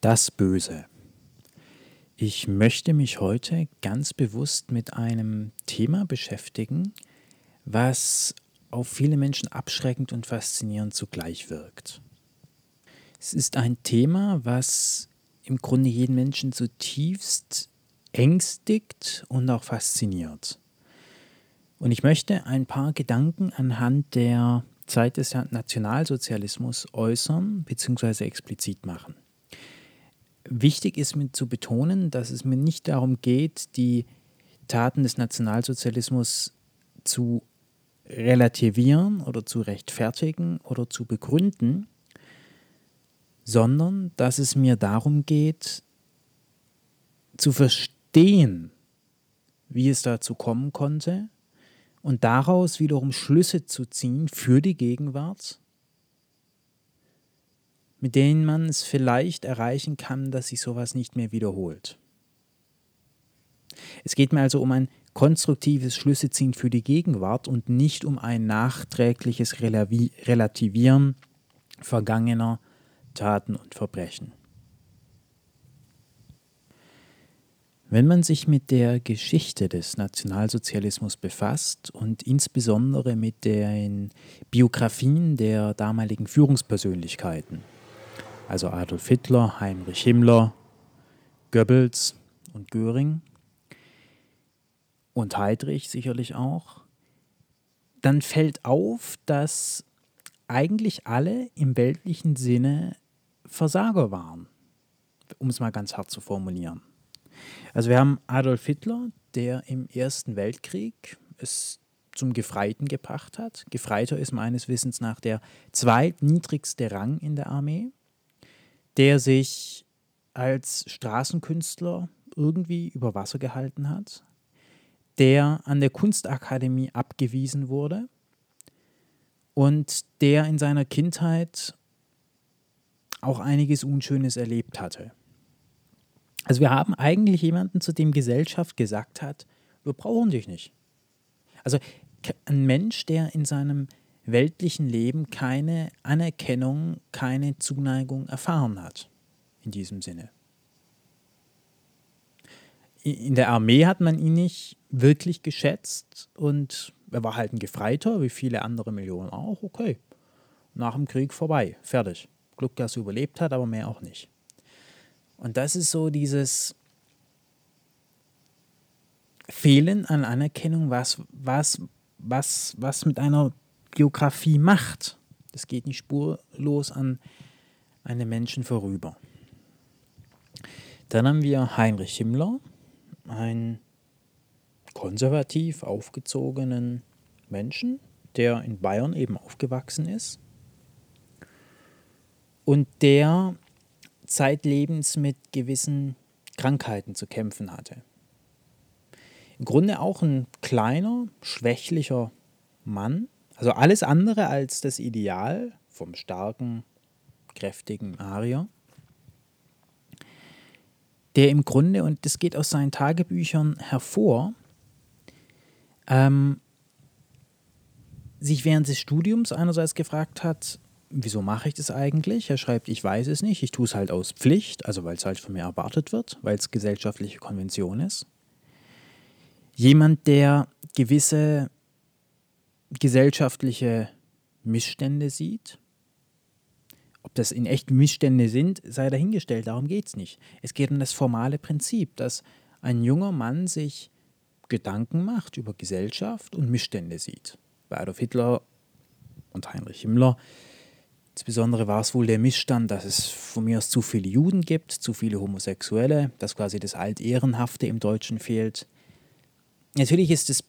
Das Böse. Ich möchte mich heute ganz bewusst mit einem Thema beschäftigen, was auf viele Menschen abschreckend und faszinierend zugleich wirkt. Es ist ein Thema, was im Grunde jeden Menschen zutiefst ängstigt und auch fasziniert. Und ich möchte ein paar Gedanken anhand der Zeit des Nationalsozialismus äußern bzw. explizit machen. Wichtig ist mir zu betonen, dass es mir nicht darum geht, die Taten des Nationalsozialismus zu relativieren oder zu rechtfertigen oder zu begründen, sondern dass es mir darum geht, zu verstehen, wie es dazu kommen konnte und daraus wiederum Schlüsse zu ziehen für die Gegenwart mit denen man es vielleicht erreichen kann, dass sich sowas nicht mehr wiederholt. Es geht mir also um ein konstruktives Schlüsseziehen für die Gegenwart und nicht um ein nachträgliches Relativieren vergangener Taten und Verbrechen. Wenn man sich mit der Geschichte des Nationalsozialismus befasst und insbesondere mit den Biografien der damaligen Führungspersönlichkeiten, also Adolf Hitler, Heinrich Himmler, Goebbels und Göring und Heydrich sicherlich auch, dann fällt auf, dass eigentlich alle im weltlichen Sinne Versager waren, um es mal ganz hart zu formulieren. Also wir haben Adolf Hitler, der im Ersten Weltkrieg es zum Gefreiten gebracht hat. Gefreiter ist meines Wissens nach der zweitniedrigste Rang in der Armee der sich als Straßenkünstler irgendwie über Wasser gehalten hat, der an der Kunstakademie abgewiesen wurde und der in seiner Kindheit auch einiges Unschönes erlebt hatte. Also wir haben eigentlich jemanden, zu dem Gesellschaft gesagt hat, wir brauchen dich nicht. Also ein Mensch, der in seinem weltlichen Leben keine Anerkennung, keine Zuneigung erfahren hat. In diesem Sinne. In der Armee hat man ihn nicht wirklich geschätzt und er war halt ein Gefreiter, wie viele andere Millionen auch. Okay, nach dem Krieg vorbei, fertig. Glück, dass er überlebt hat, aber mehr auch nicht. Und das ist so dieses Fehlen an Anerkennung, was, was, was, was mit einer Geografie macht. Das geht nicht spurlos an einem Menschen vorüber. Dann haben wir Heinrich Himmler, einen konservativ aufgezogenen Menschen, der in Bayern eben aufgewachsen ist und der zeitlebens mit gewissen Krankheiten zu kämpfen hatte. Im Grunde auch ein kleiner, schwächlicher Mann, also alles andere als das Ideal vom starken, kräftigen Arier, der im Grunde, und das geht aus seinen Tagebüchern hervor, ähm, sich während des Studiums einerseits gefragt hat, wieso mache ich das eigentlich? Er schreibt, ich weiß es nicht, ich tue es halt aus Pflicht, also weil es halt von mir erwartet wird, weil es gesellschaftliche Konvention ist. Jemand, der gewisse gesellschaftliche Missstände sieht. Ob das in echt Missstände sind, sei dahingestellt, darum geht es nicht. Es geht um das formale Prinzip, dass ein junger Mann sich Gedanken macht über Gesellschaft und Missstände sieht. Bei Adolf Hitler und Heinrich Himmler Insbesondere war es wohl der Missstand, dass es von mir aus zu viele Juden gibt, zu viele Homosexuelle, dass quasi das Altehrenhafte im Deutschen fehlt. Natürlich ist es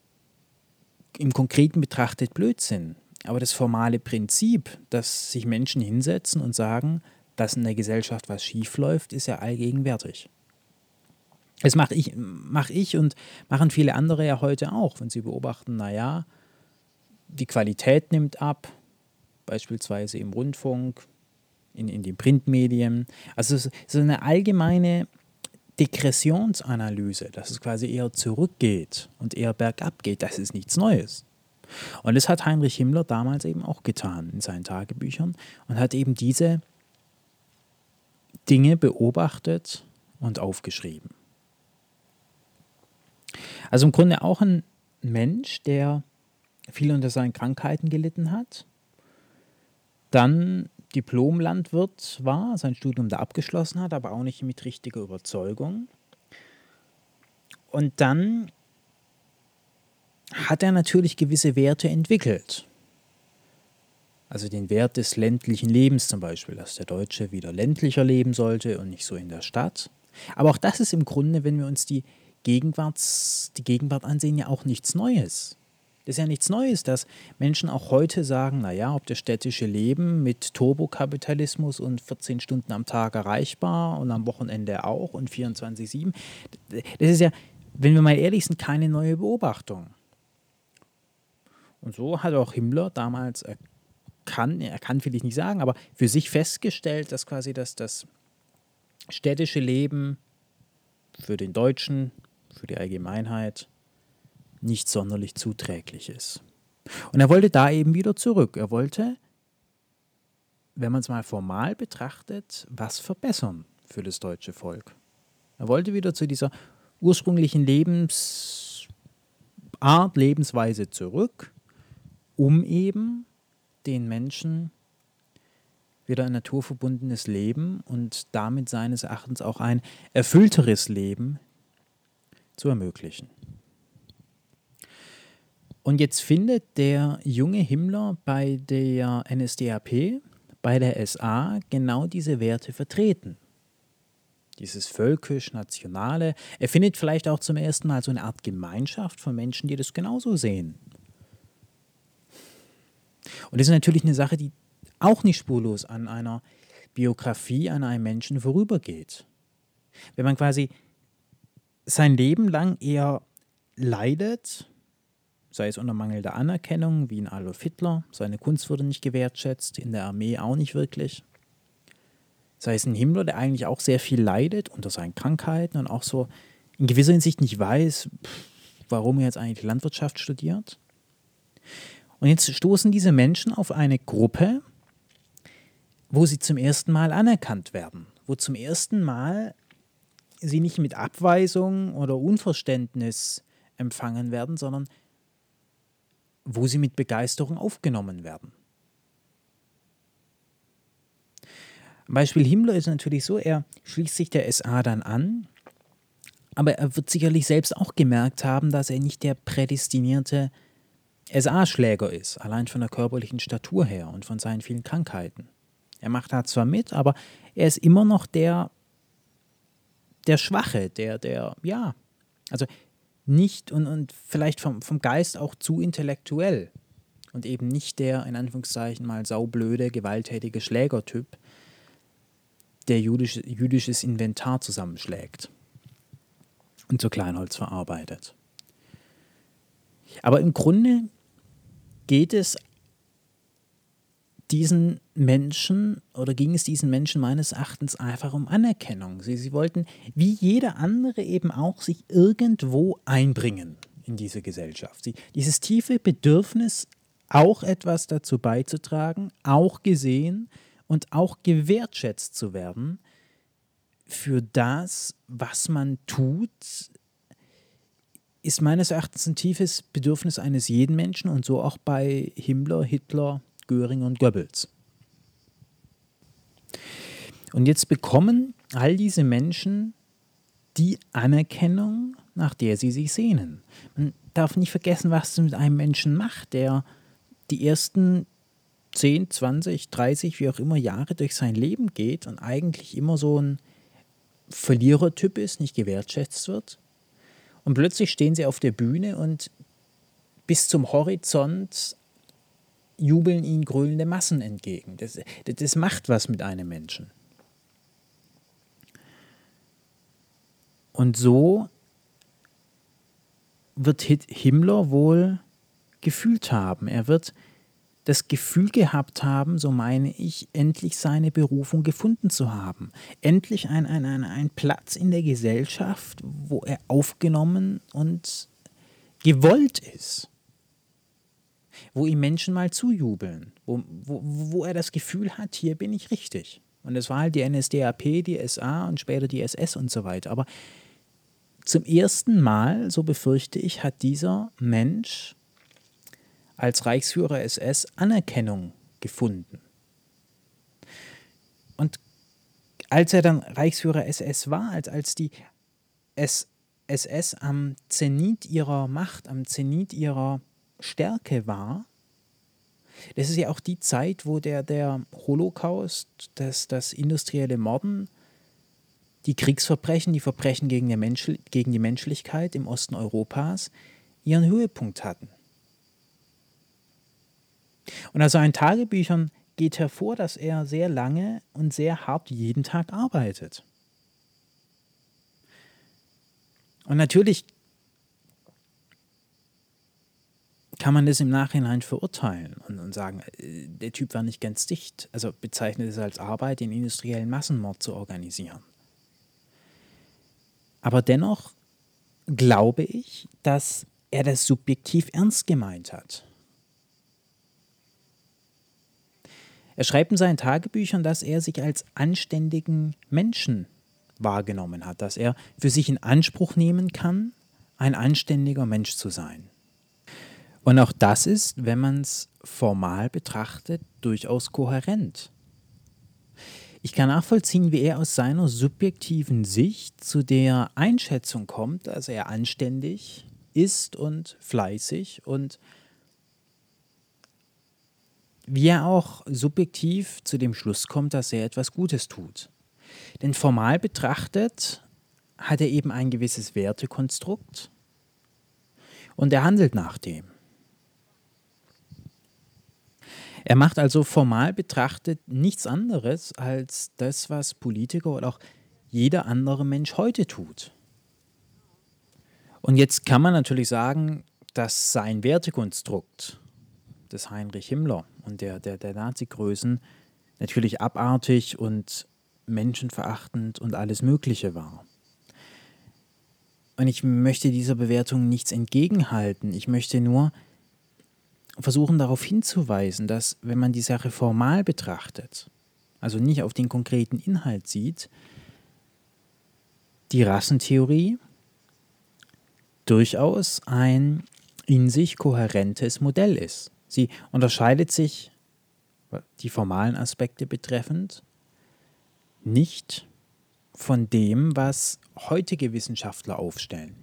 im Konkreten betrachtet Blödsinn. Aber das formale Prinzip, dass sich Menschen hinsetzen und sagen, dass in der Gesellschaft was schiefläuft, ist ja allgegenwärtig. Das mache ich, mach ich und machen viele andere ja heute auch, wenn sie beobachten, naja, die Qualität nimmt ab, beispielsweise im Rundfunk, in, in den Printmedien. Also so eine allgemeine Degressionsanalyse, dass es quasi eher zurückgeht und eher bergab geht, das ist nichts Neues. Und das hat Heinrich Himmler damals eben auch getan in seinen Tagebüchern und hat eben diese Dinge beobachtet und aufgeschrieben. Also im Grunde auch ein Mensch, der viel unter seinen Krankheiten gelitten hat, dann Diplomlandwirt war, sein Studium da abgeschlossen hat, aber auch nicht mit richtiger Überzeugung. Und dann hat er natürlich gewisse Werte entwickelt. Also den Wert des ländlichen Lebens zum Beispiel, dass der Deutsche wieder ländlicher leben sollte und nicht so in der Stadt. Aber auch das ist im Grunde, wenn wir uns die, Gegenwarts, die Gegenwart ansehen, ja auch nichts Neues. Das ist ja nichts Neues, dass Menschen auch heute sagen, naja, ob das städtische Leben mit Turbokapitalismus und 14 Stunden am Tag erreichbar und am Wochenende auch und 24-7, das ist ja, wenn wir mal ehrlich sind, keine neue Beobachtung. Und so hat auch Himmler damals erkannt, er kann will ich nicht sagen, aber für sich festgestellt, dass quasi das, das städtische Leben für den Deutschen, für die Allgemeinheit nicht sonderlich zuträglich ist. Und er wollte da eben wieder zurück. Er wollte, wenn man es mal formal betrachtet, was verbessern für das deutsche Volk. Er wollte wieder zu dieser ursprünglichen Lebensart, Lebensweise zurück, um eben den Menschen wieder ein naturverbundenes Leben und damit seines Erachtens auch ein erfüllteres Lben zu ermöglichen. Und jetzt findet der junge Himmler bei der NSDAP, bei der SA, genau diese Werte vertreten. Dieses völkisch-nationale. Er findet vielleicht auch zum ersten Mal so eine Art Gemeinschaft von Menschen, die das genauso sehen. Und das ist natürlich eine Sache, die auch nicht spurlos an einer Biografie, an einem Menschen vorübergeht. Wenn man quasi sein Leben lang eher leidet, sei es unter mangelnder Anerkennung, wie in Adolf Hitler, seine Kunst wurde nicht gewertschätzt, in der Armee auch nicht wirklich, sei es ein Himmler, der eigentlich auch sehr viel leidet unter seinen Krankheiten und auch so in gewisser Hinsicht nicht weiß, warum er jetzt eigentlich Landwirtschaft studiert. Und jetzt stoßen diese Menschen auf eine Gruppe, wo sie zum ersten Mal anerkannt werden, wo zum ersten Mal sie nicht mit Abweisung oder Unverständnis empfangen werden, sondern wo sie mit Begeisterung aufgenommen werden. Beispiel Himmler ist natürlich so, er schließt sich der SA dann an, aber er wird sicherlich selbst auch gemerkt haben, dass er nicht der prädestinierte SA-Schläger ist, allein von der körperlichen Statur her und von seinen vielen Krankheiten. Er macht da zwar mit, aber er ist immer noch der, der Schwache, der, der, ja, also nicht und, und vielleicht vom, vom Geist auch zu intellektuell und eben nicht der, in Anführungszeichen, mal saublöde, gewalttätige Schlägertyp, der jüdisch, jüdisches Inventar zusammenschlägt und zu Kleinholz verarbeitet. Aber im Grunde geht es diesen Menschen oder ging es diesen Menschen meines Erachtens einfach um Anerkennung. Sie, sie wollten, wie jeder andere eben auch, sich irgendwo einbringen in diese Gesellschaft. Sie, dieses tiefe Bedürfnis, auch etwas dazu beizutragen, auch gesehen und auch gewertschätzt zu werden für das, was man tut, ist meines Erachtens ein tiefes Bedürfnis eines jeden Menschen und so auch bei Himmler, Hitler, Göring und Goebbels. Und jetzt bekommen all diese Menschen die Anerkennung, nach der sie sich sehnen. Man darf nicht vergessen, was es mit einem Menschen macht, der die ersten 10, 20, 30, wie auch immer Jahre durch sein Leben geht und eigentlich immer so ein Verlierertyp ist, nicht gewertschätzt wird. Und plötzlich stehen sie auf der Bühne und bis zum Horizont jubeln ihnen grölende Massen entgegen. Das, das macht was mit einem Menschen. Und so wird Himmler wohl gefühlt haben. Er wird das Gefühl gehabt haben, so meine ich, endlich seine Berufung gefunden zu haben. Endlich ein, ein, ein, ein Platz in der Gesellschaft, wo er aufgenommen und gewollt ist wo ihm Menschen mal zujubeln, wo, wo, wo er das Gefühl hat, hier bin ich richtig. Und es war halt die NSDAP, die SA und später die SS und so weiter. Aber zum ersten Mal, so befürchte ich, hat dieser Mensch als Reichsführer SS Anerkennung gefunden. Und als er dann Reichsführer SS war, als, als die SS am Zenit ihrer Macht, am Zenit ihrer Stärke war, das ist ja auch die Zeit, wo der, der Holocaust, das, das industrielle Morden, die Kriegsverbrechen, die Verbrechen gegen die, Mensch, gegen die Menschlichkeit im Osten Europas ihren Höhepunkt hatten. Und aus seinen Tagebüchern geht hervor, dass er sehr lange und sehr hart jeden Tag arbeitet. Und natürlich kann man das im Nachhinein verurteilen und, und sagen, äh, der Typ war nicht ganz dicht. Also bezeichnet es als Arbeit, den industriellen Massenmord zu organisieren. Aber dennoch glaube ich, dass er das subjektiv ernst gemeint hat. Er schreibt in seinen Tagebüchern, dass er sich als anständigen Menschen wahrgenommen hat, dass er für sich in Anspruch nehmen kann, ein anständiger Mensch zu sein. Und auch das ist, wenn man es formal betrachtet, durchaus kohärent. Ich kann nachvollziehen, wie er aus seiner subjektiven Sicht zu der Einschätzung kommt, dass er anständig ist und fleißig und wie er auch subjektiv zu dem Schluss kommt, dass er etwas Gutes tut. Denn formal betrachtet hat er eben ein gewisses Wertekonstrukt und er handelt nach dem. Er macht also formal betrachtet nichts anderes als das, was Politiker oder auch jeder andere Mensch heute tut. Und jetzt kann man natürlich sagen, dass sein Wertekonstrukt des Heinrich Himmler und der, der, der Nazi-Größen natürlich abartig und menschenverachtend und alles Mögliche war. Und ich möchte dieser Bewertung nichts entgegenhalten. Ich möchte nur versuchen darauf hinzuweisen, dass wenn man die Sache formal betrachtet, also nicht auf den konkreten Inhalt sieht, die Rassentheorie durchaus ein in sich kohärentes Modell ist. Sie unterscheidet sich, die formalen Aspekte betreffend, nicht von dem, was heutige Wissenschaftler aufstellen.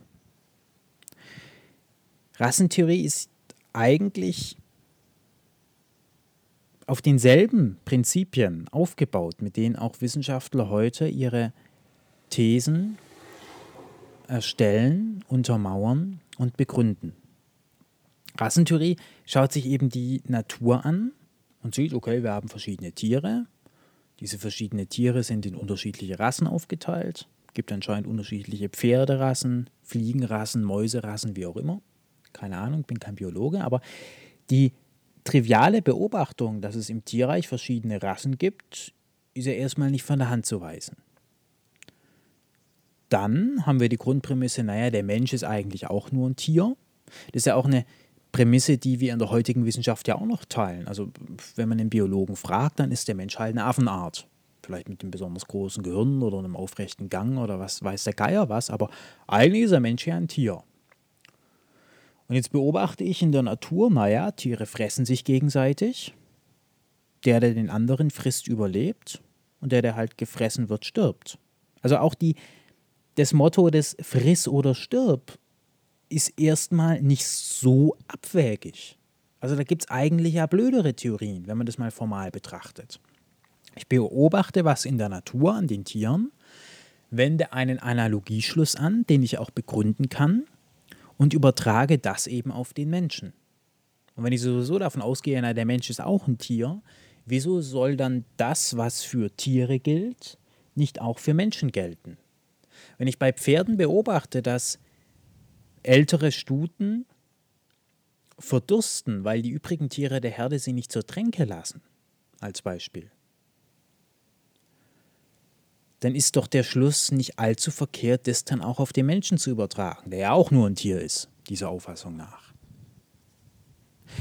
Rassentheorie ist eigentlich auf denselben Prinzipien aufgebaut, mit denen auch Wissenschaftler heute ihre Thesen erstellen, untermauern und begründen. Rassentheorie schaut sich eben die Natur an und sieht, okay, wir haben verschiedene Tiere. Diese verschiedenen Tiere sind in unterschiedliche Rassen aufgeteilt. Es gibt anscheinend unterschiedliche Pferderassen, Fliegenrassen, Mäuserassen, wie auch immer. Keine Ahnung, bin kein Biologe, aber die triviale Beobachtung, dass es im Tierreich verschiedene Rassen gibt, ist ja erstmal nicht von der Hand zu weisen. Dann haben wir die Grundprämisse, naja, der Mensch ist eigentlich auch nur ein Tier. Das ist ja auch eine Prämisse, die wir in der heutigen Wissenschaft ja auch noch teilen. Also wenn man einen Biologen fragt, dann ist der Mensch halt eine Affenart. Vielleicht mit einem besonders großen Gehirn oder einem aufrechten Gang oder was weiß der Geier was, aber eigentlich ist der Mensch ja ein Tier. Und jetzt beobachte ich in der Natur, naja, Tiere fressen sich gegenseitig. Der, der den anderen frisst, überlebt. Und der, der halt gefressen wird, stirbt. Also auch die, das Motto des Friss oder stirb ist erstmal nicht so abwägig. Also da gibt es eigentlich ja blödere Theorien, wenn man das mal formal betrachtet. Ich beobachte was in der Natur an den Tieren, wende einen Analogieschluss an, den ich auch begründen kann und übertrage das eben auf den Menschen. Und wenn ich sowieso davon ausgehe, na, der Mensch ist auch ein Tier, wieso soll dann das, was für Tiere gilt, nicht auch für Menschen gelten? Wenn ich bei Pferden beobachte, dass ältere Stuten verdursten, weil die übrigen Tiere der Herde sie nicht zur Tränke lassen, als Beispiel, dann ist doch der Schluss nicht allzu verkehrt, das dann auch auf den Menschen zu übertragen, der ja auch nur ein Tier ist, dieser Auffassung nach.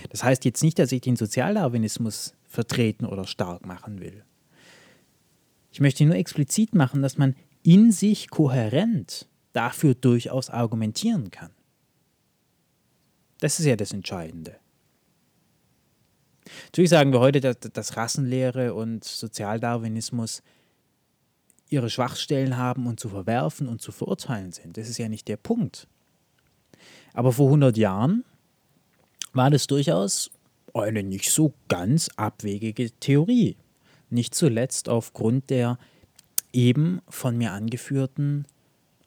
Das heißt jetzt nicht, dass ich den Sozialdarwinismus vertreten oder stark machen will. Ich möchte nur explizit machen, dass man in sich kohärent dafür durchaus argumentieren kann. Das ist ja das Entscheidende. Natürlich sagen wir heute, dass, dass Rassenlehre und Sozialdarwinismus ihre Schwachstellen haben und zu verwerfen und zu verurteilen sind. Das ist ja nicht der Punkt. Aber vor 100 Jahren war das durchaus eine nicht so ganz abwegige Theorie. Nicht zuletzt aufgrund der eben von mir angeführten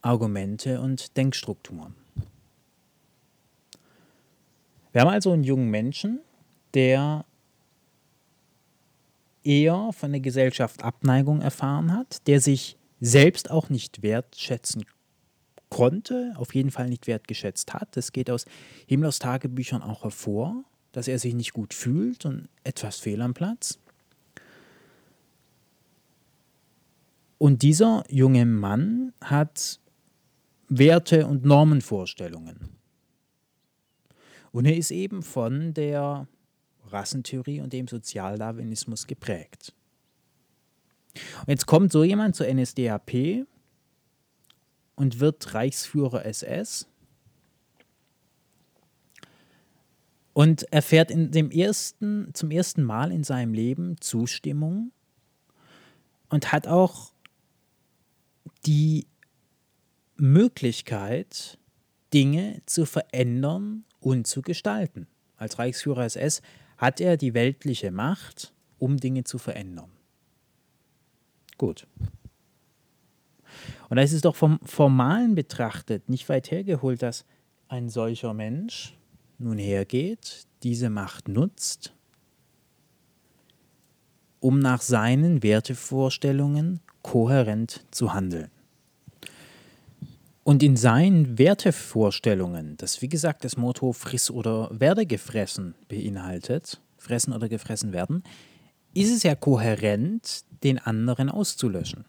Argumente und Denkstrukturen. Wir haben also einen jungen Menschen, der eher von der Gesellschaft Abneigung erfahren hat, der sich selbst auch nicht wertschätzen konnte, auf jeden Fall nicht wertgeschätzt hat. Das geht aus Himmlers Tagebüchern auch hervor, dass er sich nicht gut fühlt und etwas fehl am Platz. Und dieser junge Mann hat Werte und Normenvorstellungen. Und er ist eben von der Rassentheorie und dem Sozialdarwinismus geprägt. Und jetzt kommt so jemand zur NSDAP und wird Reichsführer SS und erfährt in dem ersten, zum ersten Mal in seinem Leben Zustimmung und hat auch die Möglichkeit, Dinge zu verändern und zu gestalten. Als Reichsführer SS hat er die weltliche Macht, um Dinge zu verändern. Gut. Und da ist es doch vom Formalen betrachtet nicht weit hergeholt, dass ein solcher Mensch nun hergeht, diese Macht nutzt, um nach seinen Wertevorstellungen kohärent zu handeln. Und in seinen Wertevorstellungen, das wie gesagt das Motto Friss oder werde gefressen beinhaltet, fressen oder gefressen werden, ist es ja kohärent, den anderen auszulöschen.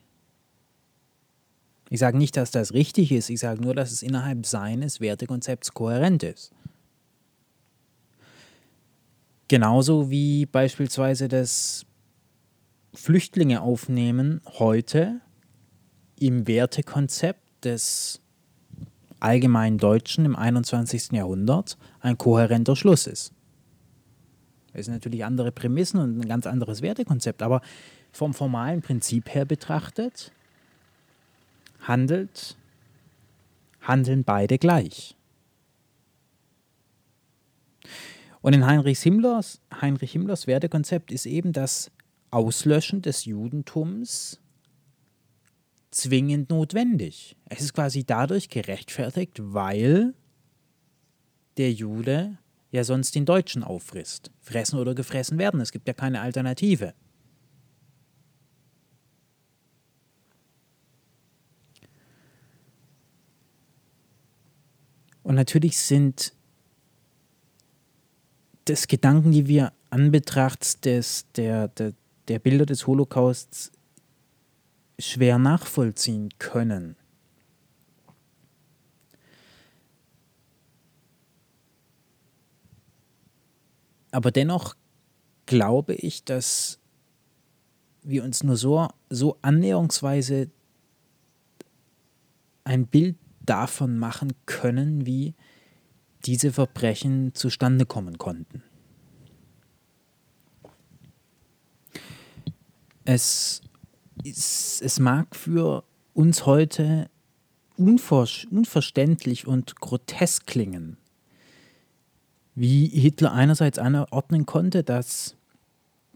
Ich sage nicht, dass das richtig ist, ich sage nur, dass es innerhalb seines Wertekonzepts kohärent ist. Genauso wie beispielsweise das Flüchtlinge aufnehmen heute im Wertekonzept des allgemeinen Deutschen im 21. Jahrhundert ein kohärenter Schluss ist. Es sind natürlich andere Prämissen und ein ganz anderes Wertekonzept, aber vom formalen Prinzip her betrachtet handelt, handeln beide gleich. Und in Heinrich Himmlers, Heinrich Himmlers Wertekonzept ist eben das Auslöschen des Judentums zwingend notwendig. Es ist quasi dadurch gerechtfertigt, weil der Jude ja sonst den Deutschen auffrisst. Fressen oder gefressen werden. Es gibt ja keine Alternative. Und natürlich sind das Gedanken, die wir anbetracht des, der, der, der Bilder des Holocausts schwer nachvollziehen können. Aber dennoch glaube ich, dass wir uns nur so, so annäherungsweise ein Bild davon machen können, wie diese Verbrechen zustande kommen konnten. Es, es, es mag für uns heute unver, unverständlich und grotesk klingen, wie Hitler einerseits anordnen konnte, dass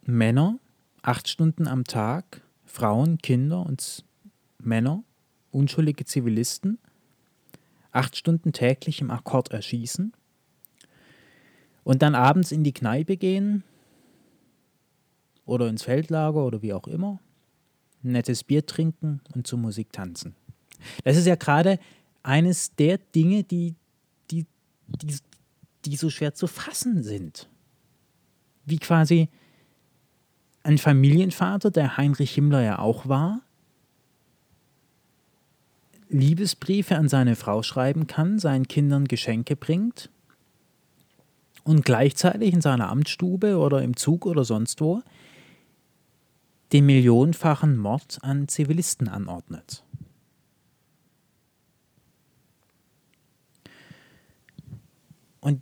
Männer acht Stunden am Tag, Frauen, Kinder und Männer, unschuldige Zivilisten, acht Stunden täglich im Akkord erschießen und dann abends in die Kneipe gehen oder ins Feldlager oder wie auch immer, nettes Bier trinken und zur Musik tanzen. Das ist ja gerade eines der Dinge, die, die, die, die so schwer zu fassen sind. Wie quasi ein Familienvater, der Heinrich Himmler ja auch war, Liebesbriefe an seine Frau schreiben kann, seinen Kindern Geschenke bringt und gleichzeitig in seiner Amtsstube oder im Zug oder sonst wo den millionenfachen Mord an Zivilisten anordnet. Und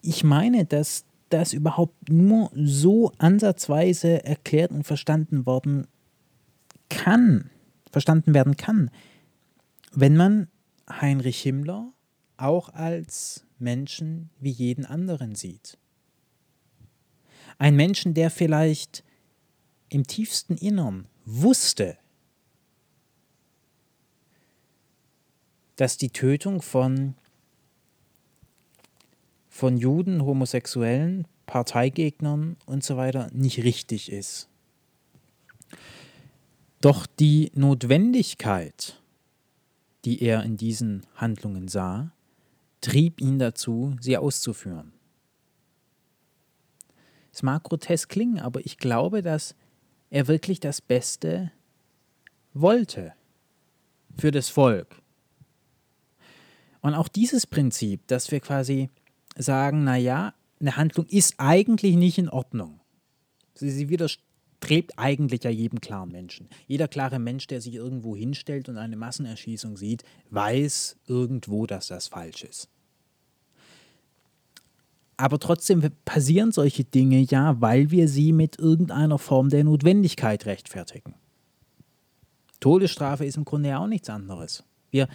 ich meine, dass das überhaupt nur so ansatzweise erklärt und verstanden worden kann, verstanden werden kann, wenn man Heinrich Himmler auch als Menschen wie jeden anderen sieht. Ein Menschen, der vielleicht im tiefsten Innern wusste, dass die Tötung von von Juden, Homosexuellen, Parteigegnern und so weiter nicht richtig ist. Doch die Notwendigkeit, die er in diesen Handlungen sah, trieb ihn dazu, sie auszuführen. Es mag grotesk klingen, aber ich glaube, dass er wirklich das Beste wollte für das Volk. Und auch dieses Prinzip, dass wir quasi sagen, naja, eine Handlung ist eigentlich nicht in Ordnung. Sie, sie widerstrebt eigentlich ja jedem klaren Menschen. Jeder klare Mensch, der sich irgendwo hinstellt und eine Massenerschießung sieht, weiß irgendwo, dass das falsch ist. Aber trotzdem passieren solche Dinge ja, weil wir sie mit irgendeiner Form der Notwendigkeit rechtfertigen. Todesstrafe ist im Grunde ja auch nichts anderes. Wir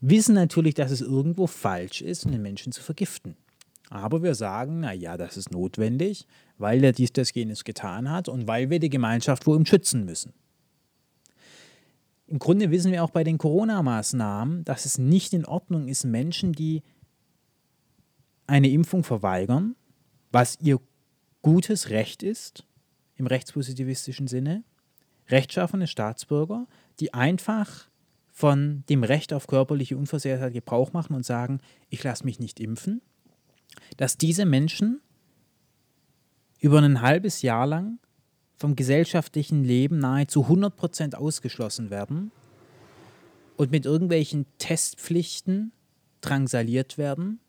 wissen natürlich, dass es irgendwo falsch ist, einen Menschen zu vergiften. Aber wir sagen, naja, das ist notwendig, weil er dies, das, jenes getan hat und weil wir die Gemeinschaft vor ihm schützen müssen. Im Grunde wissen wir auch bei den Corona-Maßnahmen, dass es nicht in Ordnung ist, Menschen, die eine Impfung verweigern, was ihr gutes Recht ist, im rechtspositivistischen Sinne, rechtschaffene Staatsbürger, die einfach von dem Recht auf körperliche Unversehrtheit Gebrauch machen und sagen, ich lasse mich nicht impfen, dass diese Menschen über ein halbes Jahr lang vom gesellschaftlichen Leben nahezu 100% ausgeschlossen werden und mit irgendwelchen Testpflichten drangsaliert werden,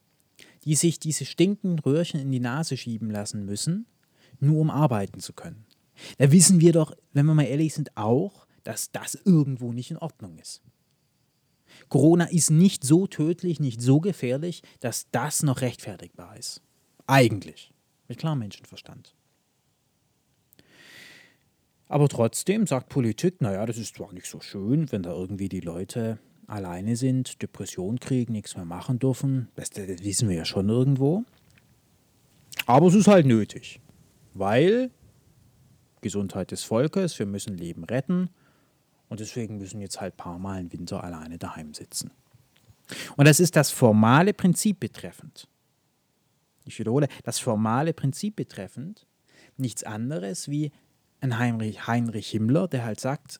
die sich diese stinkenden Röhrchen in die Nase schieben lassen müssen, nur um arbeiten zu können. Da wissen wir doch, wenn wir mal ehrlich sind, auch, dass das irgendwo nicht in Ordnung ist. Corona ist nicht so tödlich, nicht so gefährlich, dass das noch rechtfertigbar ist. Eigentlich. Mit klarem Menschenverstand. Aber trotzdem sagt Politik, naja, das ist zwar nicht so schön, wenn da irgendwie die Leute alleine sind, Depression kriegen, nichts mehr machen dürfen. Das, das wissen wir ja schon irgendwo. Aber es ist halt nötig, weil Gesundheit des Volkes, wir müssen Leben retten und deswegen müssen jetzt halt ein paar Mal im Winter alleine daheim sitzen. Und das ist das formale Prinzip betreffend. Ich wiederhole, das formale Prinzip betreffend nichts anderes wie ein Heinrich, Heinrich Himmler, der halt sagt,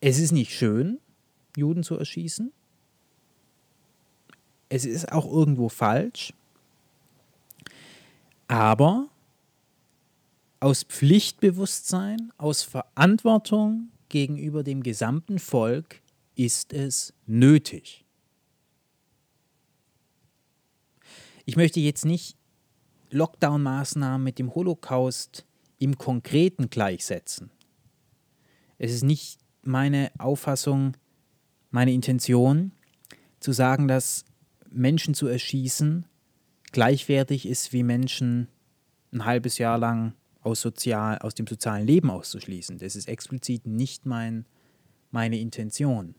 es ist nicht schön, Juden zu erschießen. Es ist auch irgendwo falsch. Aber aus Pflichtbewusstsein, aus Verantwortung gegenüber dem gesamten Volk ist es nötig. Ich möchte jetzt nicht Lockdown-Maßnahmen mit dem Holocaust im Konkreten gleichsetzen. Es ist nicht meine Auffassung, meine Intention, zu sagen, dass Menschen zu erschießen gleichwertig ist wie Menschen ein halbes Jahr lang aus, sozial, aus dem sozialen Leben auszuschließen. Das ist explizit nicht mein, meine Intention.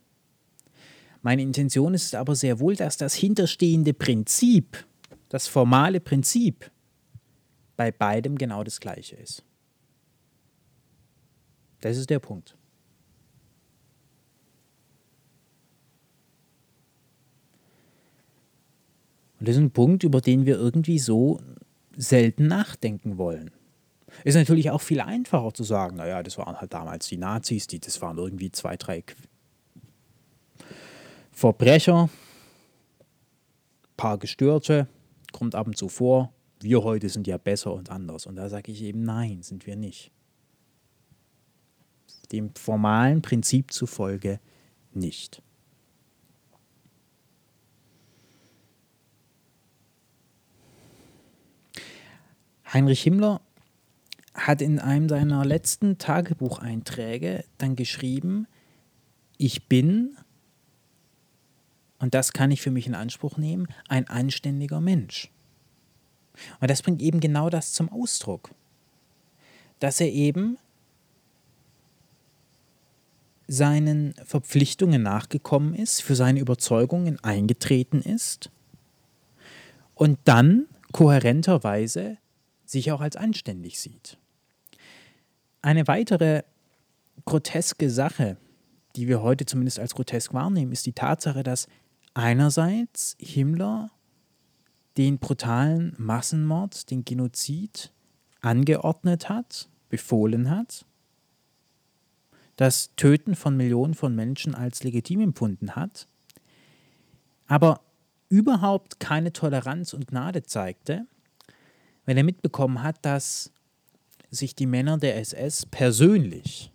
Meine Intention ist aber sehr wohl, dass das hinterstehende Prinzip, das formale Prinzip, bei beidem genau das gleiche ist. Das ist der Punkt. Und das ist ein Punkt, über den wir irgendwie so selten nachdenken wollen. Ist natürlich auch viel einfacher zu sagen, naja, das waren halt damals die Nazis, die, das waren irgendwie zwei, drei Verbrecher, paar Gestörte, kommt ab und zu vor. Wir heute sind ja besser und anders. Und da sage ich eben, nein, sind wir nicht. Dem formalen Prinzip zufolge nicht. Heinrich Himmler hat in einem seiner letzten Tagebucheinträge dann geschrieben, ich bin, und das kann ich für mich in Anspruch nehmen, ein anständiger Mensch. Und das bringt eben genau das zum Ausdruck, dass er eben seinen Verpflichtungen nachgekommen ist, für seine Überzeugungen eingetreten ist und dann kohärenterweise sich auch als anständig sieht. Eine weitere groteske Sache, die wir heute zumindest als grotesk wahrnehmen, ist die Tatsache, dass einerseits Himmler den brutalen Massenmord, den Genozid angeordnet hat, befohlen hat, das Töten von Millionen von Menschen als legitim empfunden hat, aber überhaupt keine Toleranz und Gnade zeigte, wenn er mitbekommen hat, dass sich die Männer der SS persönlich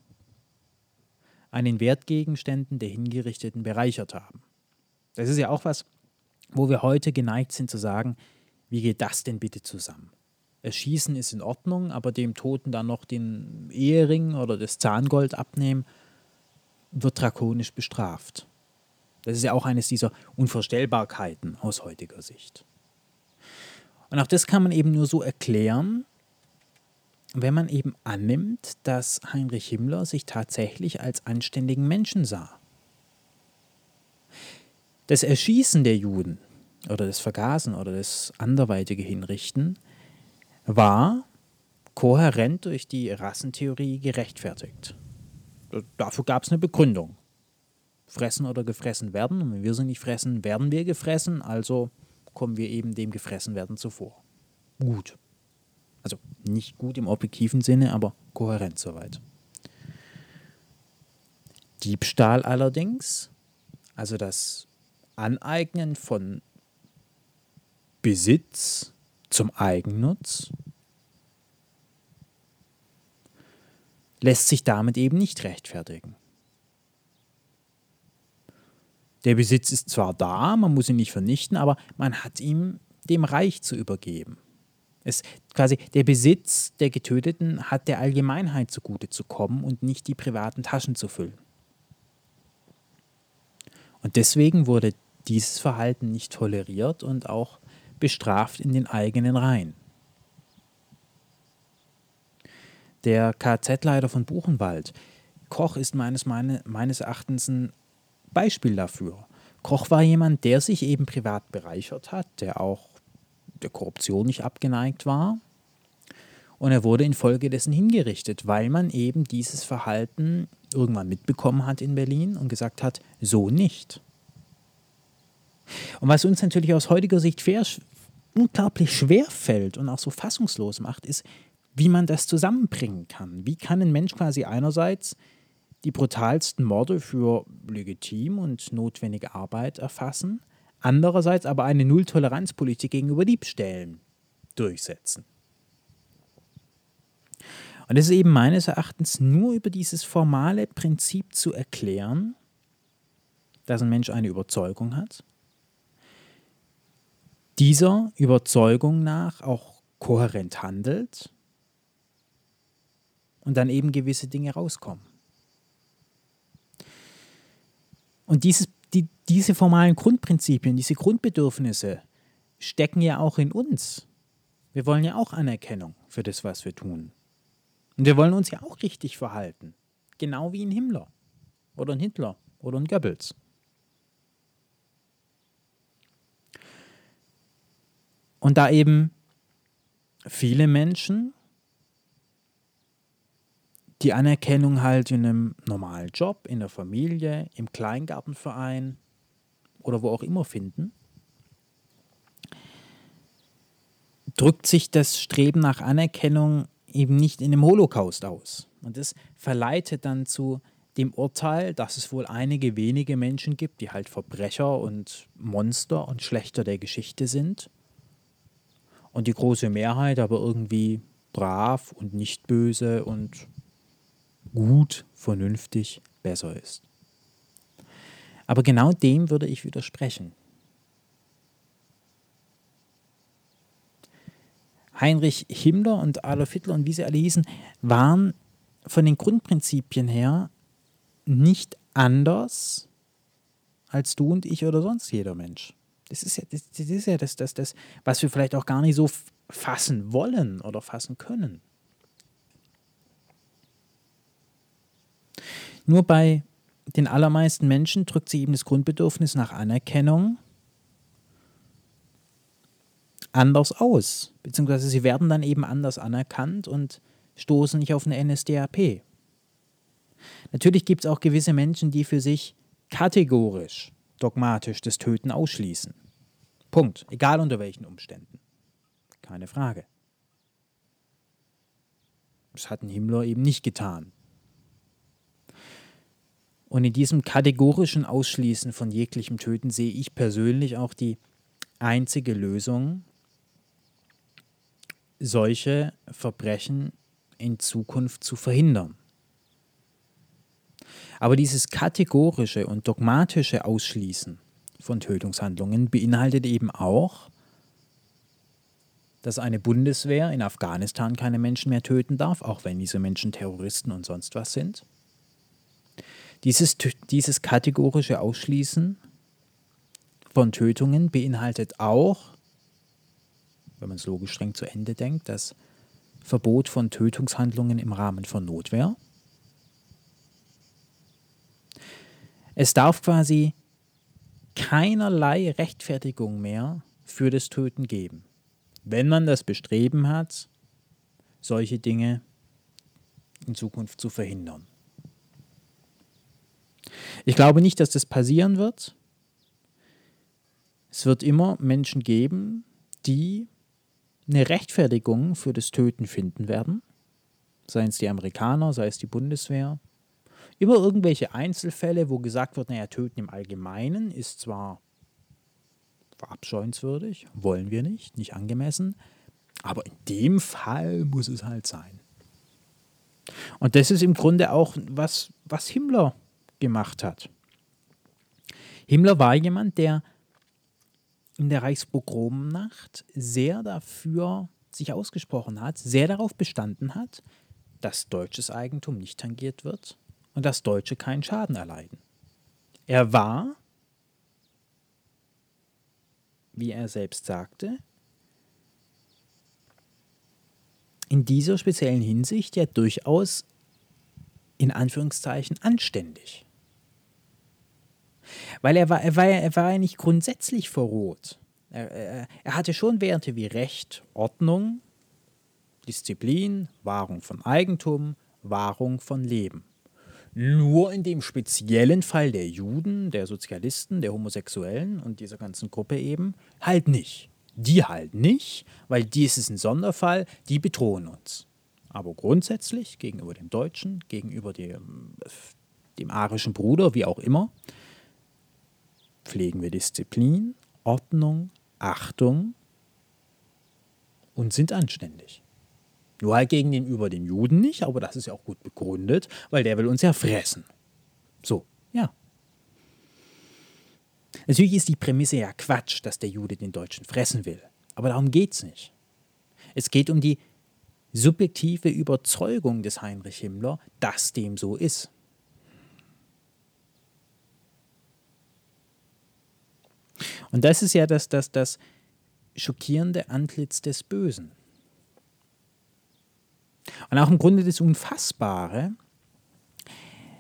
an den Wertgegenständen der Hingerichteten bereichert haben. Das ist ja auch was, wo wir heute geneigt sind zu sagen, wie geht das denn bitte zusammen? Erschießen ist in Ordnung, aber dem Toten dann noch den Ehering oder das Zahngold abnehmen, wird drakonisch bestraft. Das ist ja auch eines dieser Unvorstellbarkeiten aus heutiger Sicht. Und auch das kann man eben nur so erklären, wenn man eben annimmt, dass Heinrich Himmler sich tatsächlich als anständigen Menschen sah. Das Erschießen der Juden oder das Vergasen oder das anderweitige Hinrichten war kohärent durch die Rassentheorie gerechtfertigt. Dafür gab es eine Begründung. Fressen oder gefressen werden. Und wenn wir sie nicht fressen, werden wir gefressen. Also kommen wir eben dem Gefressenwerden zuvor. Gut. Also nicht gut im objektiven Sinne, aber kohärent soweit. Diebstahl allerdings, also das Aneignen von Besitz zum Eigennutz, lässt sich damit eben nicht rechtfertigen. Der Besitz ist zwar da, man muss ihn nicht vernichten, aber man hat ihm dem Reich zu übergeben. Es, quasi der Besitz der Getöteten hat der Allgemeinheit zugute zu kommen und nicht die privaten Taschen zu füllen. Und deswegen wurde dieses Verhalten nicht toleriert und auch bestraft in den eigenen Reihen. Der KZ-Leiter von Buchenwald, Koch, ist meines, meine, meines Erachtens ein Beispiel dafür. Koch war jemand, der sich eben privat bereichert hat, der auch der Korruption nicht abgeneigt war. Und er wurde infolgedessen hingerichtet, weil man eben dieses Verhalten irgendwann mitbekommen hat in Berlin und gesagt hat, so nicht. Und was uns natürlich aus heutiger Sicht unglaublich schwer fällt und auch so fassungslos macht, ist, wie man das zusammenbringen kann. Wie kann ein Mensch quasi einerseits die brutalsten Morde für legitim und notwendige Arbeit erfassen andererseits aber eine Nulltoleranzpolitik gegenüber Diebstählen durchsetzen. Und es ist eben meines Erachtens nur über dieses formale Prinzip zu erklären, dass ein Mensch eine Überzeugung hat, dieser Überzeugung nach auch kohärent handelt und dann eben gewisse Dinge rauskommen. Und dieses die, diese formalen Grundprinzipien, diese Grundbedürfnisse stecken ja auch in uns. Wir wollen ja auch Anerkennung für das, was wir tun. Und wir wollen uns ja auch richtig verhalten. Genau wie ein Himmler oder ein Hitler oder ein Goebbels. Und da eben viele Menschen die Anerkennung halt in einem normalen Job, in der Familie, im Kleingartenverein oder wo auch immer finden, drückt sich das Streben nach Anerkennung eben nicht in dem Holocaust aus. Und das verleitet dann zu dem Urteil, dass es wohl einige wenige Menschen gibt, die halt Verbrecher und Monster und Schlechter der Geschichte sind. Und die große Mehrheit aber irgendwie brav und nicht böse und gut, vernünftig, besser ist. Aber genau dem würde ich widersprechen. Heinrich Himmler und Adolf Hitler und wie sie alle hießen, waren von den Grundprinzipien her nicht anders als du und ich oder sonst jeder Mensch. Das ist ja das, das, ist ja das, das, das, was wir vielleicht auch gar nicht so fassen wollen oder fassen können. Nur bei den allermeisten Menschen drückt sich eben das Grundbedürfnis nach Anerkennung anders aus, beziehungsweise sie werden dann eben anders anerkannt und stoßen nicht auf eine NSDAP. Natürlich gibt es auch gewisse Menschen, die für sich kategorisch, dogmatisch das Töten ausschließen. Punkt. Egal unter welchen Umständen. Keine Frage. Das hat ein Himmler eben nicht getan. Und in diesem kategorischen Ausschließen von jeglichem Töten sehe ich persönlich auch die einzige Lösung, solche Verbrechen in Zukunft zu verhindern. Aber dieses kategorische und dogmatische Ausschließen von Tötungshandlungen beinhaltet eben auch, dass eine Bundeswehr in Afghanistan keine Menschen mehr töten darf, auch wenn diese Menschen Terroristen und sonst was sind. Dieses, dieses kategorische Ausschließen von Tötungen beinhaltet auch, wenn man es logisch streng zu Ende denkt, das Verbot von Tötungshandlungen im Rahmen von Notwehr. Es darf quasi keinerlei Rechtfertigung mehr für das Töten geben, wenn man das Bestreben hat, solche Dinge in Zukunft zu verhindern. Ich glaube nicht, dass das passieren wird. Es wird immer Menschen geben, die eine Rechtfertigung für das Töten finden werden. Seien es die Amerikaner, sei es die Bundeswehr. Immer irgendwelche Einzelfälle, wo gesagt wird, naja, Töten im Allgemeinen ist zwar verabscheuenswürdig, wollen wir nicht, nicht angemessen, aber in dem Fall muss es halt sein. Und das ist im Grunde auch was, was Himmler gemacht hat. Himmler war jemand, der in der Reichspogromnacht sehr dafür sich ausgesprochen hat, sehr darauf bestanden hat, dass deutsches Eigentum nicht tangiert wird und dass Deutsche keinen Schaden erleiden. Er war, wie er selbst sagte, in dieser speziellen Hinsicht ja durchaus in Anführungszeichen anständig. Weil er war, er war, er war ja nicht grundsätzlich verroht. Er, er, er hatte schon Werte wie Recht, Ordnung, Disziplin, Wahrung von Eigentum, Wahrung von Leben. Nur in dem speziellen Fall der Juden, der Sozialisten, der Homosexuellen und dieser ganzen Gruppe eben halt nicht. Die halt nicht, weil dies ist ein Sonderfall, die bedrohen uns. Aber grundsätzlich gegenüber dem Deutschen, gegenüber dem, dem arischen Bruder, wie auch immer, pflegen wir Disziplin, Ordnung, Achtung und sind anständig. Nur halt gegenüber den Juden nicht, aber das ist ja auch gut begründet, weil der will uns ja fressen. So, ja. Natürlich ist die Prämisse ja Quatsch, dass der Jude den Deutschen fressen will. Aber darum geht es nicht. Es geht um die subjektive Überzeugung des Heinrich Himmler, dass dem so ist. Und das ist ja das, das, das schockierende Antlitz des Bösen. Und auch im Grunde das Unfassbare,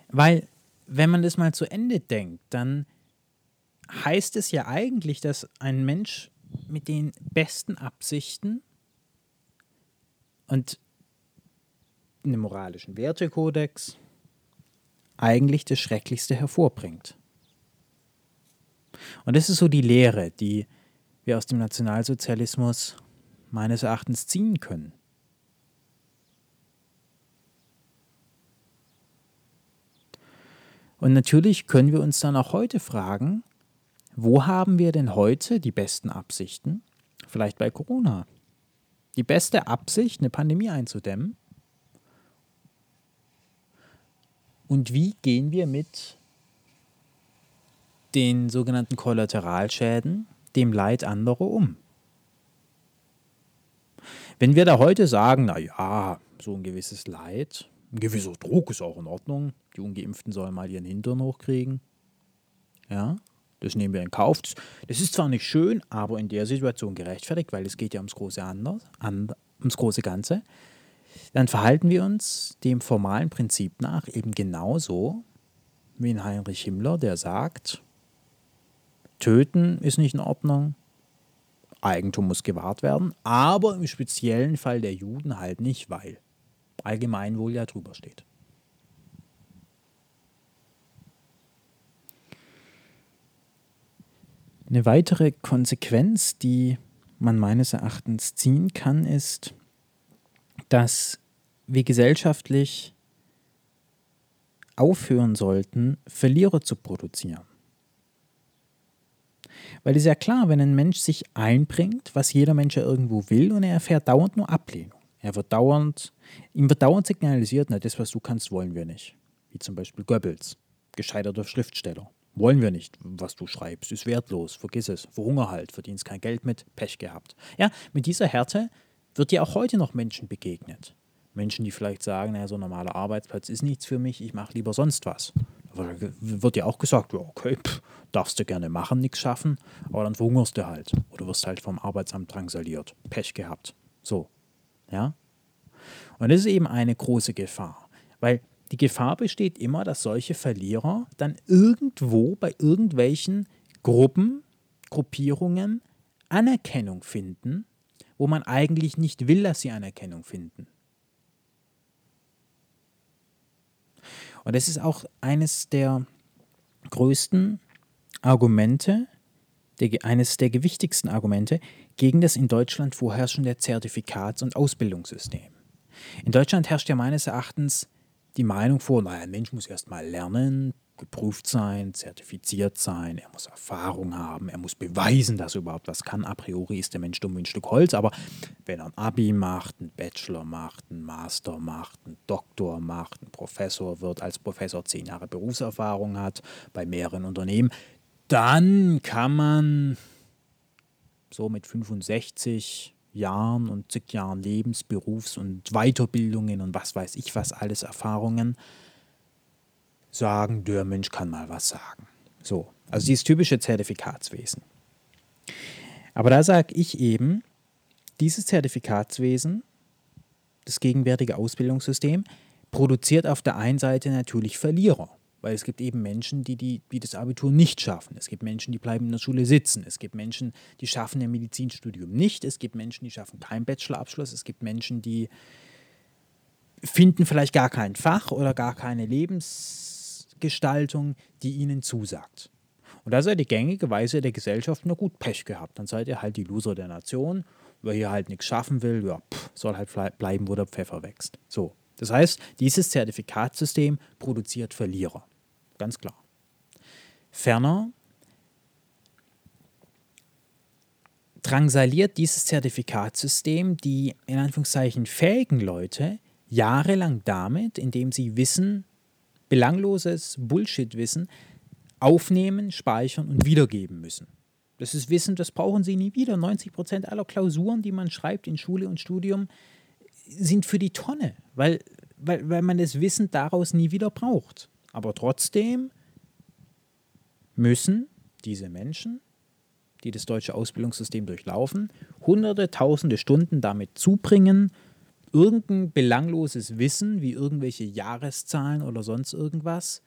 weil wenn man das mal zu Ende denkt, dann heißt es ja eigentlich, dass ein Mensch mit den besten Absichten und einem moralischen Wertekodex eigentlich das Schrecklichste hervorbringt. Und das ist so die Lehre, die wir aus dem Nationalsozialismus meines Erachtens ziehen können. Und natürlich können wir uns dann auch heute fragen, wo haben wir denn heute die besten Absichten? Vielleicht bei Corona. Die beste Absicht, eine Pandemie einzudämmen. Und wie gehen wir mit den sogenannten Kollateralschäden, dem Leid anderer um? Wenn wir da heute sagen, na ja, so ein gewisses Leid, ein gewisser Druck ist auch in Ordnung, die Ungeimpften sollen mal ihren Hintern hochkriegen, ja, das nehmen wir in Kauf. Das ist zwar nicht schön, aber in der Situation gerechtfertigt, weil es geht ja ums große, anders, an, ums große Ganze. Dann verhalten wir uns dem formalen Prinzip nach eben genauso wie in Heinrich Himmler, der sagt, töten ist nicht in Ordnung, Eigentum muss gewahrt werden, aber im speziellen Fall der Juden halt nicht, weil Allgemeinwohl ja drüber steht. Eine weitere Konsequenz, die man meines Erachtens ziehen kann, ist, dass wir gesellschaftlich aufhören sollten, Verlierer zu produzieren. Weil es ja klar, wenn ein Mensch sich einbringt, was jeder Mensch ja irgendwo will, und er erfährt dauernd nur Ablehnung. Er wird dauernd, ihm wird dauernd signalisiert, na, das, was du kannst, wollen wir nicht. Wie zum Beispiel Goebbels, gescheiterter Schriftsteller. Wollen wir nicht, was du schreibst, ist wertlos, vergiss es, verhunger halt, verdienst kein Geld mit, Pech gehabt. Ja, mit dieser Härte wird dir auch heute noch Menschen begegnet. Menschen, die vielleicht sagen, naja, so ein normaler Arbeitsplatz ist nichts für mich, ich mache lieber sonst was. Wird dir auch gesagt, ja, okay, pff, darfst du gerne machen, nichts schaffen, aber dann verhungerst du halt. Oder wirst halt vom Arbeitsamt drangsaliert. Pech gehabt. So. Ja? Und das ist eben eine große Gefahr, weil die Gefahr besteht immer, dass solche Verlierer dann irgendwo bei irgendwelchen Gruppen, Gruppierungen Anerkennung finden, wo man eigentlich nicht will, dass sie Anerkennung finden. Und das ist auch eines der größten Argumente, der, eines der gewichtigsten Argumente gegen das in Deutschland vorherrschende Zertifikats- und Ausbildungssystem. In Deutschland herrscht ja meines Erachtens die Meinung vor, naja, ein Mensch muss erst mal lernen, geprüft sein, zertifiziert sein, er muss Erfahrung haben, er muss beweisen, dass er überhaupt was kann. A priori ist der Mensch dumm wie ein Stück Holz, aber wenn er ein Abi macht, einen Bachelor macht, einen Master macht, einen Doktor macht, ein Professor wird, als Professor zehn Jahre Berufserfahrung hat bei mehreren Unternehmen, dann kann man so mit 65 Jahren und zig Jahren Lebens-, Berufs- und Weiterbildungen und was weiß ich was alles Erfahrungen sagen, der Mensch kann mal was sagen. So, also dieses typische Zertifikatswesen. Aber da sage ich eben, dieses Zertifikatswesen, das gegenwärtige Ausbildungssystem, produziert auf der einen Seite natürlich Verlierer. Weil es gibt eben Menschen, die, die, die das Abitur nicht schaffen. Es gibt Menschen, die bleiben in der Schule sitzen. Es gibt Menschen, die schaffen ein Medizinstudium nicht. Es gibt Menschen, die schaffen keinen Bachelorabschluss. Es gibt Menschen, die finden vielleicht gar kein Fach oder gar keine Lebensgestaltung, die ihnen zusagt. Und da seid ihr gängige Weise der Gesellschaft nur gut Pech gehabt. Dann seid ihr halt die Loser der Nation. Wer hier halt nichts schaffen will, ja, pff, soll halt bleiben, wo der Pfeffer wächst. So. Das heißt, dieses Zertifikatssystem produziert Verlierer ganz klar. Ferner drangsaliert dieses Zertifikatssystem die in Anführungszeichen fähigen Leute jahrelang damit, indem sie Wissen, belangloses Bullshit-Wissen, aufnehmen, speichern und wiedergeben müssen. Das ist Wissen, das brauchen sie nie wieder. 90 Prozent aller Klausuren, die man schreibt in Schule und Studium, sind für die Tonne, weil, weil, weil man das Wissen daraus nie wieder braucht. Aber trotzdem müssen diese Menschen, die das deutsche Ausbildungssystem durchlaufen, hunderte, tausende Stunden damit zubringen, irgendein belangloses Wissen wie irgendwelche Jahreszahlen oder sonst irgendwas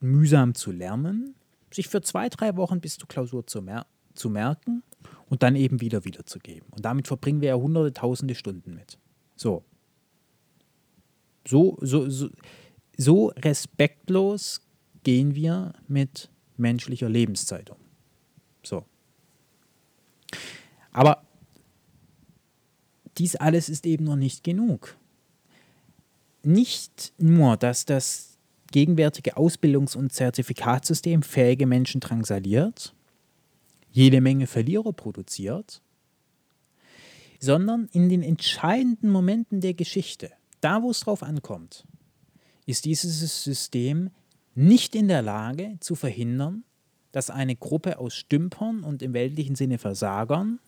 mühsam zu lernen, sich für zwei, drei Wochen bis zur Klausur zu, mer zu merken und dann eben wieder wiederzugeben. Und damit verbringen wir ja hunderte, tausende Stunden mit. So. So, so, so so respektlos gehen wir mit menschlicher Lebenszeit um. So. Aber dies alles ist eben noch nicht genug. Nicht nur, dass das gegenwärtige Ausbildungs- und Zertifikatssystem fähige Menschen drangsaliert, jede Menge Verlierer produziert, sondern in den entscheidenden Momenten der Geschichte, da wo es drauf ankommt, ist dieses System nicht in der Lage zu verhindern, dass eine Gruppe aus Stümpern und im weltlichen Sinne Versagern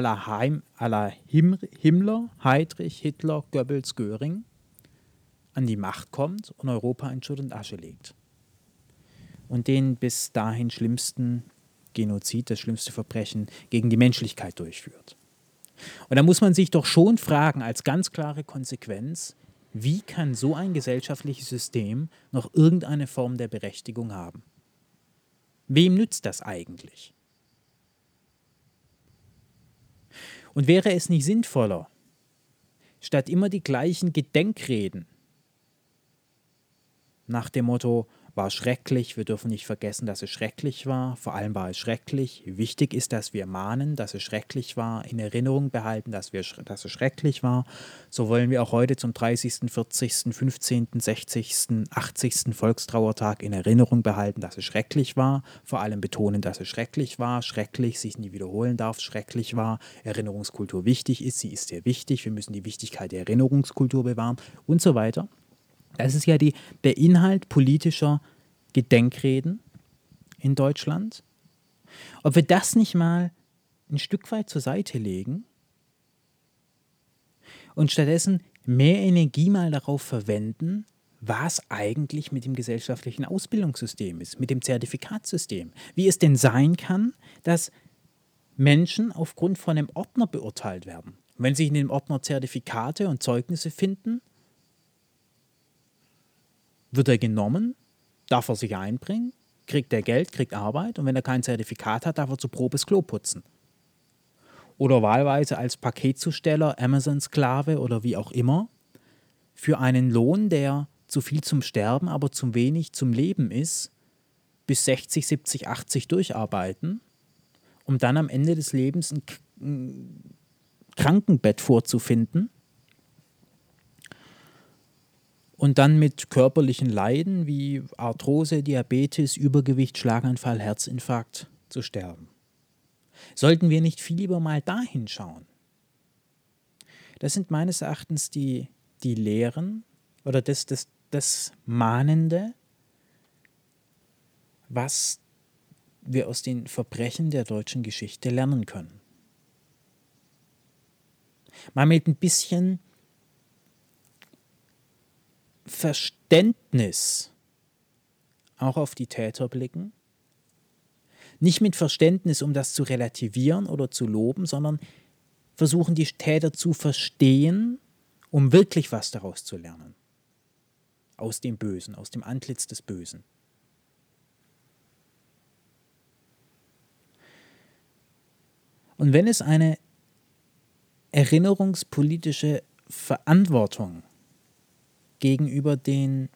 la, Heim, la Him, Himmler, Heydrich, Hitler, Goebbels, Göring an die Macht kommt und Europa in Schutt und Asche legt. Und den bis dahin schlimmsten Genozid, das schlimmste Verbrechen gegen die Menschlichkeit durchführt. Und da muss man sich doch schon fragen, als ganz klare Konsequenz, wie kann so ein gesellschaftliches System noch irgendeine Form der Berechtigung haben? Wem nützt das eigentlich? Und wäre es nicht sinnvoller, statt immer die gleichen Gedenkreden nach dem Motto, war schrecklich. Wir dürfen nicht vergessen, dass es schrecklich war. Vor allem war es schrecklich. Wichtig ist, dass wir mahnen, dass es schrecklich war, in Erinnerung behalten, dass, wir, dass es schrecklich war. So wollen wir auch heute zum 30., 40., 15., 60., 80. Volkstrauertag in Erinnerung behalten, dass es schrecklich war. Vor allem betonen, dass es schrecklich war, schrecklich, sich nie wiederholen darf, schrecklich war. Erinnerungskultur wichtig ist, sie ist sehr wichtig. Wir müssen die Wichtigkeit der Erinnerungskultur bewahren und so weiter. Das ist ja die, der Inhalt politischer Gedenkreden in Deutschland. Ob wir das nicht mal ein Stück weit zur Seite legen und stattdessen mehr Energie mal darauf verwenden, was eigentlich mit dem gesellschaftlichen Ausbildungssystem ist, mit dem Zertifikatssystem. Wie es denn sein kann, dass Menschen aufgrund von einem Ordner beurteilt werden. wenn sich in dem Ordner Zertifikate und Zeugnisse finden, wird er genommen, darf er sich einbringen, kriegt er Geld, kriegt Arbeit und wenn er kein Zertifikat hat, darf er zu Probes Klo putzen. Oder wahlweise als Paketzusteller, Amazon-Sklave oder wie auch immer, für einen Lohn, der zu viel zum Sterben, aber zu wenig zum Leben ist, bis 60, 70, 80 durcharbeiten, um dann am Ende des Lebens ein Krankenbett vorzufinden und dann mit körperlichen Leiden wie Arthrose, Diabetes, Übergewicht, Schlaganfall, Herzinfarkt zu sterben. Sollten wir nicht viel lieber mal dahin schauen? Das sind meines Erachtens die, die Lehren oder das, das, das Mahnende, was wir aus den Verbrechen der deutschen Geschichte lernen können. Mal mit ein bisschen Verständnis auch auf die Täter blicken. Nicht mit Verständnis, um das zu relativieren oder zu loben, sondern versuchen die Täter zu verstehen, um wirklich was daraus zu lernen. Aus dem Bösen, aus dem Antlitz des Bösen. Und wenn es eine erinnerungspolitische Verantwortung gegenüber den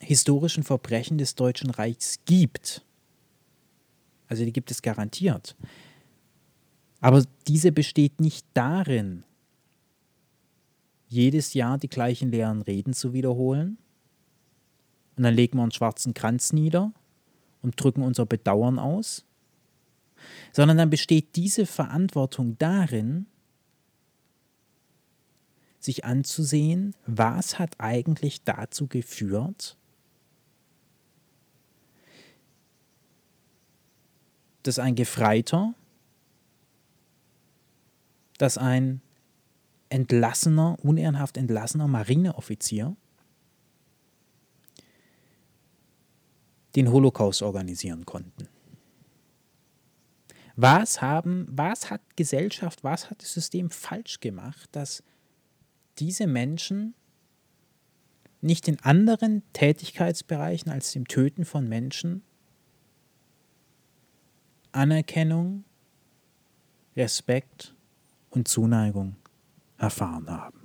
historischen Verbrechen des Deutschen Reichs gibt. Also die gibt es garantiert. Aber diese besteht nicht darin, jedes Jahr die gleichen leeren Reden zu wiederholen. Und dann legen wir einen schwarzen Kranz nieder und drücken unser Bedauern aus. Sondern dann besteht diese Verantwortung darin, sich anzusehen, was hat eigentlich dazu geführt, dass ein Gefreiter, dass ein entlassener, unehrenhaft entlassener Marineoffizier den Holocaust organisieren konnten. Was haben, was hat Gesellschaft, was hat das System falsch gemacht, dass diese Menschen nicht in anderen Tätigkeitsbereichen als dem Töten von Menschen Anerkennung, Respekt und Zuneigung erfahren haben.